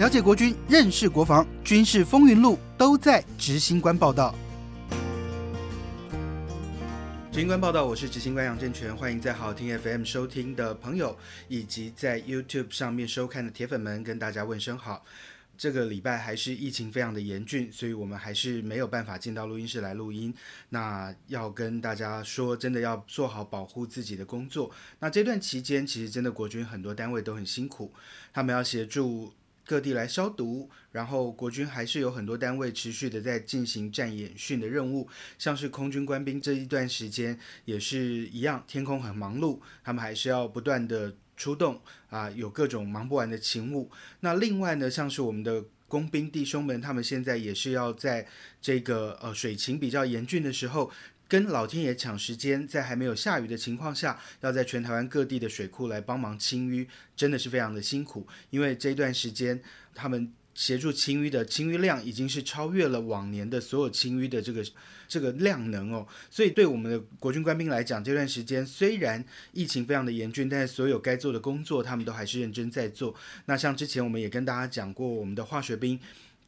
了解国军，认识国防，军事风云录都在执行官报道。执行官报道，我是执行官杨正全，欢迎在好听 FM 收听的朋友，以及在 YouTube 上面收看的铁粉们，跟大家问声好。这个礼拜还是疫情非常的严峻，所以我们还是没有办法进到录音室来录音。那要跟大家说，真的要做好保护自己的工作。那这段期间，其实真的国军很多单位都很辛苦，他们要协助各地来消毒，然后国军还是有很多单位持续的在进行战演训的任务，像是空军官兵这一段时间也是一样，天空很忙碌，他们还是要不断的。出动啊，有各种忙不完的勤务。那另外呢，像是我们的工兵弟兄们，他们现在也是要在这个呃水情比较严峻的时候，跟老天爷抢时间，在还没有下雨的情况下，要在全台湾各地的水库来帮忙清淤，真的是非常的辛苦。因为这段时间他们。协助清淤的清淤量已经是超越了往年的所有清淤的这个这个量能哦，所以对我们的国军官兵来讲，这段时间虽然疫情非常的严峻，但是所有该做的工作，他们都还是认真在做。那像之前我们也跟大家讲过，我们的化学兵。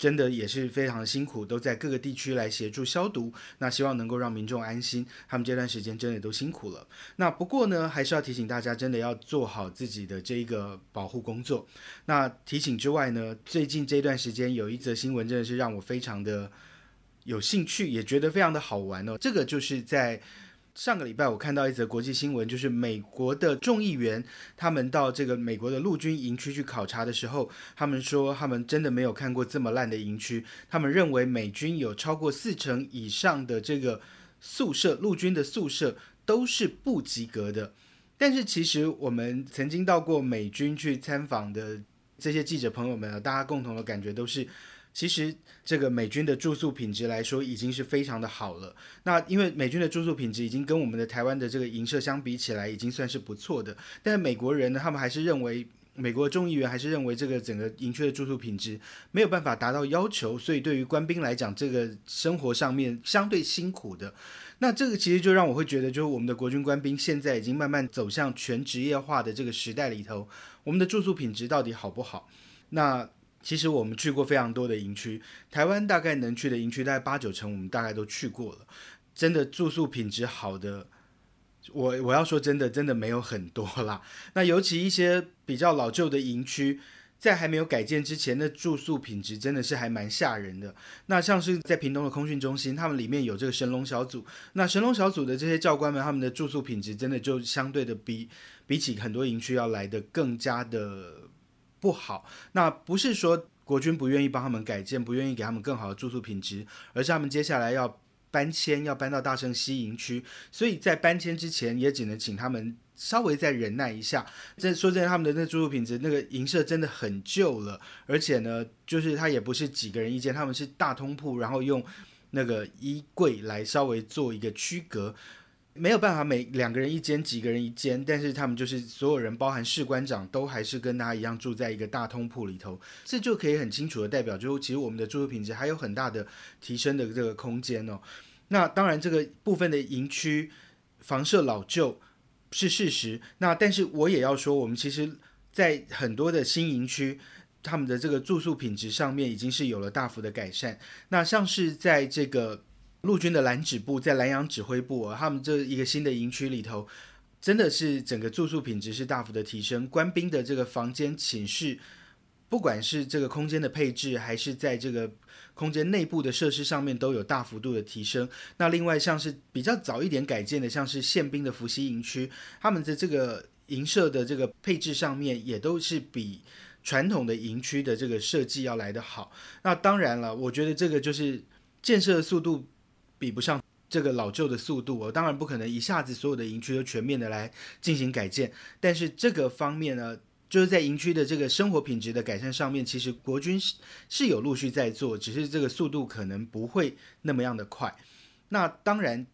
真的也是非常的辛苦，都在各个地区来协助消毒。那希望能够让民众安心，他们这段时间真的都辛苦了。那不过呢，还是要提醒大家，真的要做好自己的这一个保护工作。那提醒之外呢，最近这段时间有一则新闻，真的是让我非常的有兴趣，也觉得非常的好玩哦。这个就是在。上个礼拜我看到一则国际新闻，就是美国的众议员他们到这个美国的陆军营区去考察的时候，他们说他们真的没有看过这么烂的营区。他们认为美军有超过四成以上的这个宿舍，陆军的宿舍都是不及格的。但是其实我们曾经到过美军去参访的这些记者朋友们啊，大家共同的感觉都是。其实这个美军的住宿品质来说，已经是非常的好了。那因为美军的住宿品质已经跟我们的台湾的这个营舍相比起来，已经算是不错的。但是美国人呢，他们还是认为，美国众议员还是认为这个整个营区的住宿品质没有办法达到要求，所以对于官兵来讲，这个生活上面相对辛苦的。那这个其实就让我会觉得，就是我们的国军官兵现在已经慢慢走向全职业化的这个时代里头，我们的住宿品质到底好不好？那其实我们去过非常多的营区，台湾大概能去的营区大概八九成，我们大概都去过了。真的住宿品质好的，我我要说真的，真的没有很多啦。那尤其一些比较老旧的营区，在还没有改建之前的住宿品质真的是还蛮吓人的。那像是在屏东的空训中心，他们里面有这个神龙小组，那神龙小组的这些教官们，他们的住宿品质真的就相对的比比起很多营区要来的更加的。不好，那不是说国军不愿意帮他们改建，不愿意给他们更好的住宿品质，而是他们接下来要搬迁，要搬到大圣西营区，所以在搬迁之前，也只能请他们稍微再忍耐一下。这说真的，他们的那住宿品质，那个营舍真的很旧了，而且呢，就是它也不是几个人一间，他们是大通铺，然后用那个衣柜来稍微做一个区隔。没有办法每两个人一间，几个人一间，但是他们就是所有人，包含士官长，都还是跟他一样住在一个大通铺里头，这就可以很清楚的代表，就其实我们的住宿品质还有很大的提升的这个空间哦。那当然，这个部分的营区房舍老旧是事实，那但是我也要说，我们其实在很多的新营区，他们的这个住宿品质上面已经是有了大幅的改善。那像是在这个。陆军的蓝指部在蓝洋指挥部，他们这一个新的营区里头，真的是整个住宿品质是大幅的提升。官兵的这个房间寝室，不管是这个空间的配置，还是在这个空间内部的设施上面，都有大幅度的提升。那另外像是比较早一点改建的，像是宪兵的伏羲营区，他们的这个营舍的这个配置上面，也都是比传统的营区的这个设计要来得好。那当然了，我觉得这个就是建设速度。比不上这个老旧的速度，我当然不可能一下子所有的营区都全面的来进行改建。但是这个方面呢，就是在营区的这个生活品质的改善上面，其实国军是是有陆续在做，只是这个速度可能不会那么样的快。那当然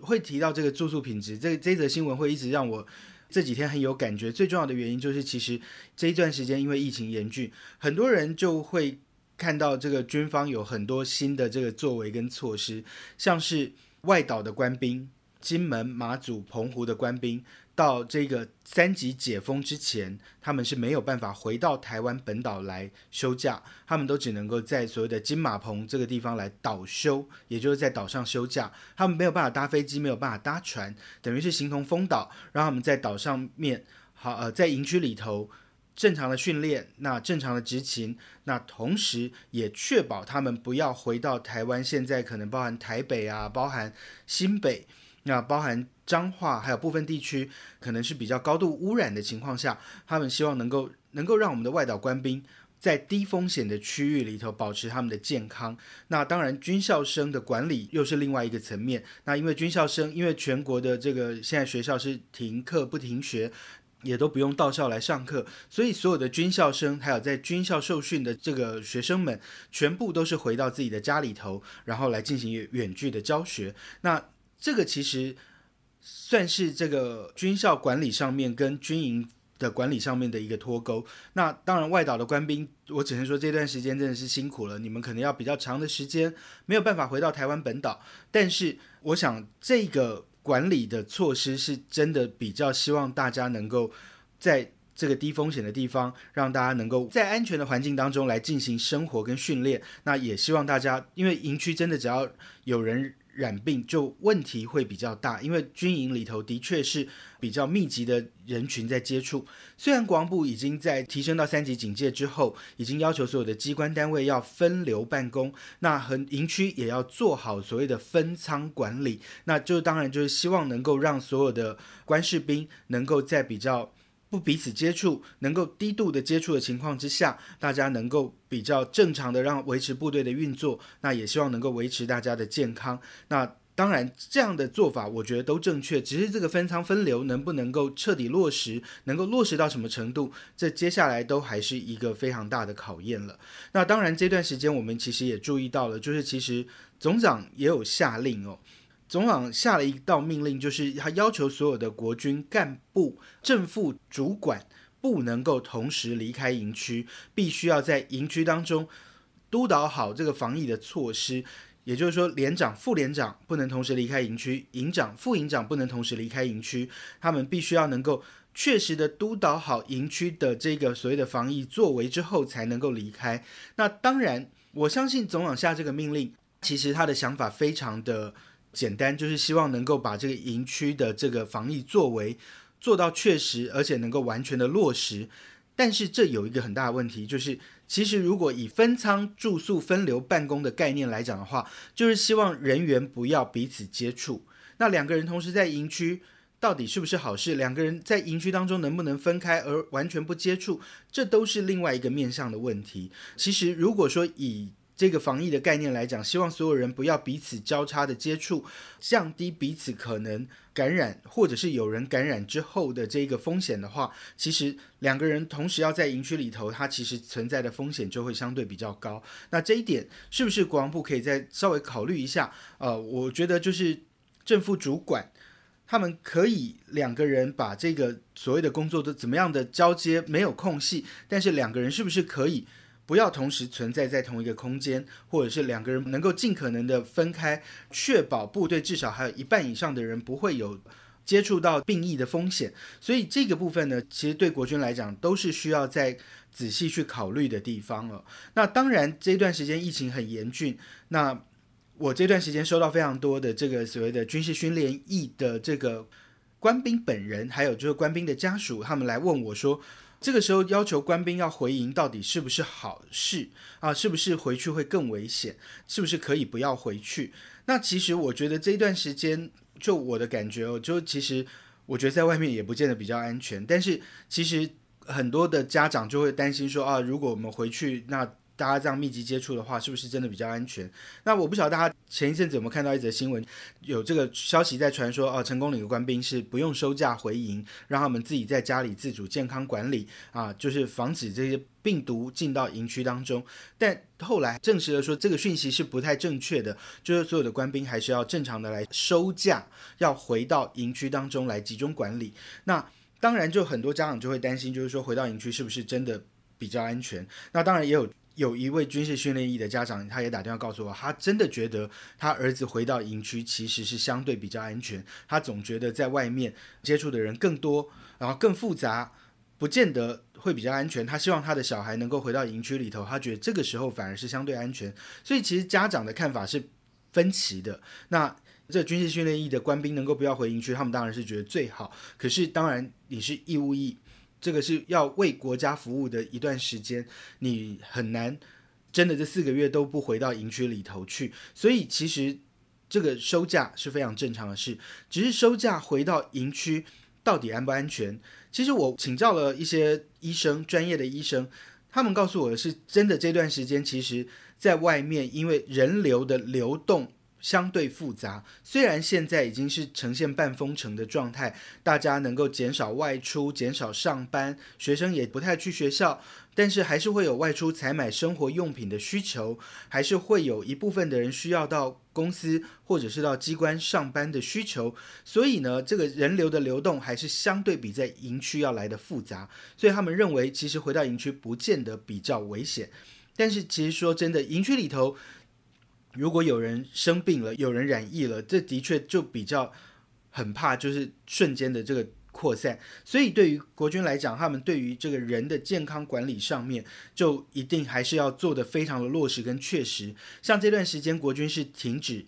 会提到这个住宿品质，这这则新闻会一直让我这几天很有感觉。最重要的原因就是，其实这一段时间因为疫情严峻，很多人就会。看到这个军方有很多新的这个作为跟措施，像是外岛的官兵、金门、马祖、澎湖的官兵，到这个三级解封之前，他们是没有办法回到台湾本岛来休假，他们都只能够在所谓的金马棚这个地方来岛休，也就是在岛上休假。他们没有办法搭飞机，没有办法搭船，等于是形同封岛，让他们在岛上面好呃在营区里头正常的训练，那正常的执勤，那同时也确保他们不要回到台湾。现在可能包含台北啊，包含新北。那包含彰化，还有部分地区可能是比较高度污染的情况下，他们希望能够能够让我们的外岛官兵在低风险的区域里头保持他们的健康。那当然，军校生的管理又是另外一个层面。那因为军校生，因为全国的这个现在学校是停课不停学，也都不用到校来上课，所以所有的军校生还有在军校受训的这个学生们，全部都是回到自己的家里头，然后来进行远距的教学。那这个其实算是这个军校管理上面跟军营的管理上面的一个脱钩。那当然，外岛的官兵，我只能说这段时间真的是辛苦了，你们可能要比较长的时间没有办法回到台湾本岛。但是，我想这个管理的措施是真的比较希望大家能够在这个低风险的地方，让大家能够在安全的环境当中来进行生活跟训练。那也希望大家，因为营区真的只要有人。染病就问题会比较大，因为军营里头的确是比较密集的人群在接触。虽然国防部已经在提升到三级警戒之后，已经要求所有的机关单位要分流办公，那和营区也要做好所谓的分仓管理，那就当然就是希望能够让所有的官士兵能够在比较。不彼此接触，能够低度的接触的情况之下，大家能够比较正常的让维持部队的运作，那也希望能够维持大家的健康。那当然这样的做法，我觉得都正确。只是这个分仓分流能不能够彻底落实，能够落实到什么程度，这接下来都还是一个非常大的考验了。那当然这段时间我们其实也注意到了，就是其实总长也有下令哦。总长下了一道命令，就是他要求所有的国军干部、正副主管不能够同时离开营区，必须要在营区当中督导好这个防疫的措施。也就是说，连长、副连长不能同时离开营区，营长、副营长不能同时离开营区，他们必须要能够确实的督导好营区的这个所谓的防疫作为之后，才能够离开。那当然，我相信总长下这个命令，其实他的想法非常的。简单就是希望能够把这个营区的这个防疫作为做到确实，而且能够完全的落实。但是这有一个很大的问题，就是其实如果以分仓住宿、分流办公的概念来讲的话，就是希望人员不要彼此接触。那两个人同时在营区，到底是不是好事？两个人在营区当中能不能分开而完全不接触？这都是另外一个面向的问题。其实如果说以这个防疫的概念来讲，希望所有人不要彼此交叉的接触，降低彼此可能感染，或者是有人感染之后的这个风险的话，其实两个人同时要在营区里头，它其实存在的风险就会相对比较高。那这一点是不是国防部可以再稍微考虑一下？呃，我觉得就是正副主管他们可以两个人把这个所谓的工作都怎么样的交接没有空隙，但是两个人是不是可以？不要同时存在在同一个空间，或者是两个人能够尽可能的分开，确保部队至少还有一半以上的人不会有接触到病疫的风险。所以这个部分呢，其实对国军来讲都是需要再仔细去考虑的地方了。那当然这段时间疫情很严峻，那我这段时间收到非常多的这个所谓的军事训练役的这个官兵本人，还有就是官兵的家属，他们来问我说。这个时候要求官兵要回营，到底是不是好事啊？是不是回去会更危险？是不是可以不要回去？那其实我觉得这一段时间，就我的感觉哦，就其实我觉得在外面也不见得比较安全。但是其实很多的家长就会担心说啊，如果我们回去，那大家这样密集接触的话，是不是真的比较安全？那我不晓得大家前一阵子有没有看到一则新闻，有这个消息在传说，哦，成功岭的官兵是不用收假回营，让他们自己在家里自主健康管理啊，就是防止这些病毒进到营区当中。但后来证实了说，这个讯息是不太正确的，就是所有的官兵还是要正常的来收假，要回到营区当中来集中管理。那当然，就很多家长就会担心，就是说回到营区是不是真的比较安全？那当然也有。有一位军事训练役的家长，他也打电话告诉我，他真的觉得他儿子回到营区其实是相对比较安全。他总觉得在外面接触的人更多，然后更复杂，不见得会比较安全。他希望他的小孩能够回到营区里头，他觉得这个时候反而是相对安全。所以其实家长的看法是分歧的。那这军事训练役的官兵能够不要回营区，他们当然是觉得最好。可是当然你是义务役。这个是要为国家服务的一段时间，你很难真的这四个月都不回到营区里头去。所以其实这个收假是非常正常的事，只是收假回到营区到底安不安全？其实我请教了一些医生，专业的医生，他们告诉我的是，真的这段时间其实在外面，因为人流的流动。相对复杂，虽然现在已经是呈现半封城的状态，大家能够减少外出、减少上班，学生也不太去学校，但是还是会有外出采买生活用品的需求，还是会有一部分的人需要到公司或者是到机关上班的需求，所以呢，这个人流的流动还是相对比在营区要来的复杂，所以他们认为其实回到营区不见得比较危险，但是其实说真的，营区里头。如果有人生病了，有人染疫了，这的确就比较很怕，就是瞬间的这个扩散。所以对于国军来讲，他们对于这个人的健康管理上面，就一定还是要做的非常的落实跟确实。像这段时间，国军是停止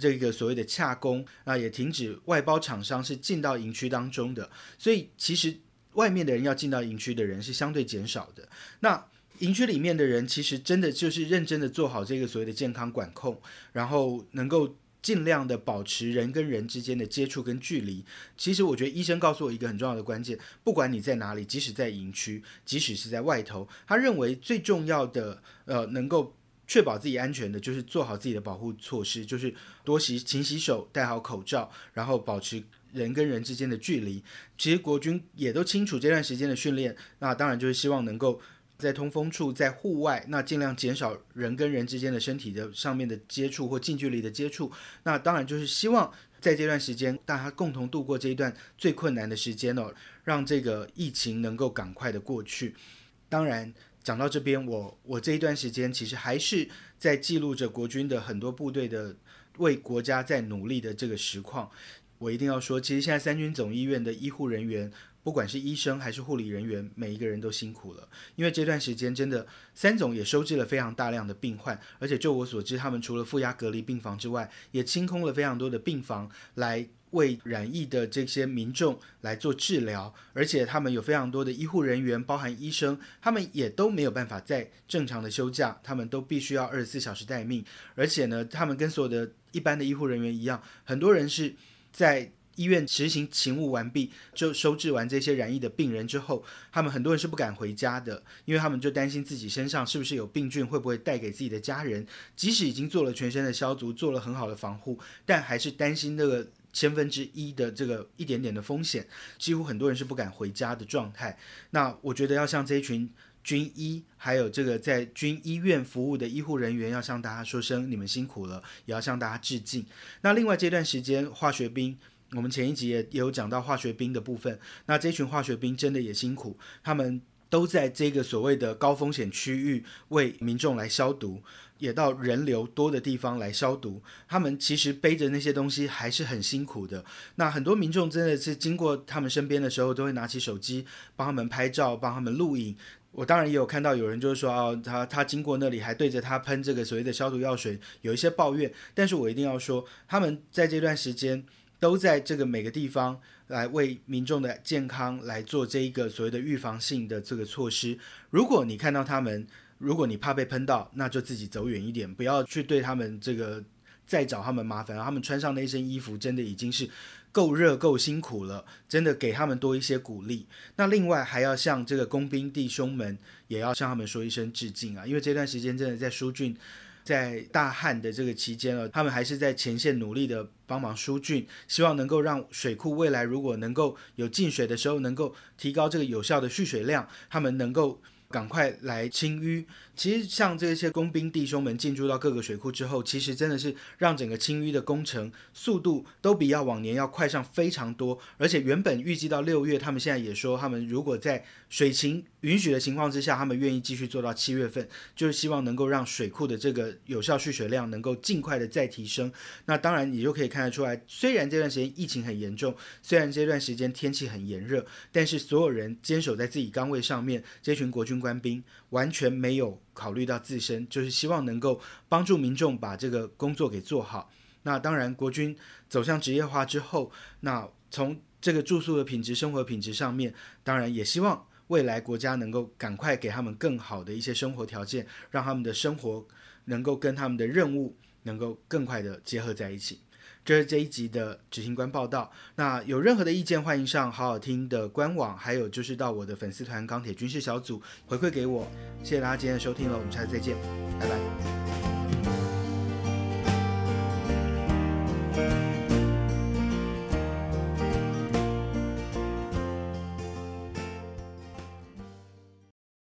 这个所谓的洽工啊，也停止外包厂商是进到营区当中的。所以其实外面的人要进到营区的人是相对减少的。那营区里面的人其实真的就是认真的做好这个所谓的健康管控，然后能够尽量的保持人跟人之间的接触跟距离。其实我觉得医生告诉我一个很重要的关键，不管你在哪里，即使在营区，即使是在外头，他认为最重要的呃能够确保自己安全的，就是做好自己的保护措施，就是多洗勤洗手，戴好口罩，然后保持人跟人之间的距离。其实国军也都清楚这段时间的训练，那当然就是希望能够。在通风处，在户外，那尽量减少人跟人之间的身体的上面的接触或近距离的接触。那当然就是希望在这段时间，大家共同度过这一段最困难的时间哦，让这个疫情能够赶快的过去。当然讲到这边，我我这一段时间其实还是在记录着国军的很多部队的为国家在努力的这个实况。我一定要说，其实现在三军总医院的医护人员。不管是医生还是护理人员，每一个人都辛苦了。因为这段时间真的，三总也收治了非常大量的病患，而且就我所知，他们除了负压隔离病房之外，也清空了非常多的病房，来为染疫的这些民众来做治疗。而且他们有非常多的医护人员，包含医生，他们也都没有办法在正常的休假，他们都必须要二十四小时待命。而且呢，他们跟所有的一般的医护人员一样，很多人是在。医院执行勤务完毕，就收治完这些染疫的病人之后，他们很多人是不敢回家的，因为他们就担心自己身上是不是有病菌，会不会带给自己的家人。即使已经做了全身的消毒，做了很好的防护，但还是担心那个千分之一的这个一点点的风险，几乎很多人是不敢回家的状态。那我觉得要向这一群军医，还有这个在军医院服务的医护人员，要向大家说声你们辛苦了，也要向大家致敬。那另外这段时间，化学兵。我们前一集也也有讲到化学兵的部分，那这群化学兵真的也辛苦，他们都在这个所谓的高风险区域为民众来消毒，也到人流多的地方来消毒。他们其实背着那些东西还是很辛苦的。那很多民众真的是经过他们身边的时候，都会拿起手机帮他们拍照，帮他们录影。我当然也有看到有人就是说，哦，他他经过那里还对着他喷这个所谓的消毒药水，有一些抱怨。但是我一定要说，他们在这段时间。都在这个每个地方来为民众的健康来做这一个所谓的预防性的这个措施。如果你看到他们，如果你怕被喷到，那就自己走远一点，不要去对他们这个再找他们麻烦。他们穿上那身衣服，真的已经是够热够辛苦了，真的给他们多一些鼓励。那另外还要向这个工兵弟兄们，也要向他们说一声致敬啊，因为这段时间真的在疏浚。在大旱的这个期间啊，他们还是在前线努力的帮忙疏浚，希望能够让水库未来如果能够有进水的时候，能够提高这个有效的蓄水量，他们能够。赶快来清淤。其实像这些工兵弟兄们进驻到各个水库之后，其实真的是让整个清淤的工程速度都比要往年要快上非常多。而且原本预计到六月，他们现在也说，他们如果在水情允许的情况之下，他们愿意继续做到七月份，就是希望能够让水库的这个有效蓄水量能够尽快的再提升。那当然，你就可以看得出来，虽然这段时间疫情很严重，虽然这段时间天气很炎热，但是所有人坚守在自己岗位上面，这群国军官兵完全没有考虑到自身，就是希望能够帮助民众把这个工作给做好。那当然，国军走向职业化之后，那从这个住宿的品质、生活品质上面，当然也希望。未来国家能够赶快给他们更好的一些生活条件，让他们的生活能够跟他们的任务能够更快的结合在一起。这是这一集的执行官报道。那有任何的意见，欢迎上好好听的官网，还有就是到我的粉丝团钢铁军事小组回馈给我。谢谢大家今天的收听了，我们下次再见，拜拜。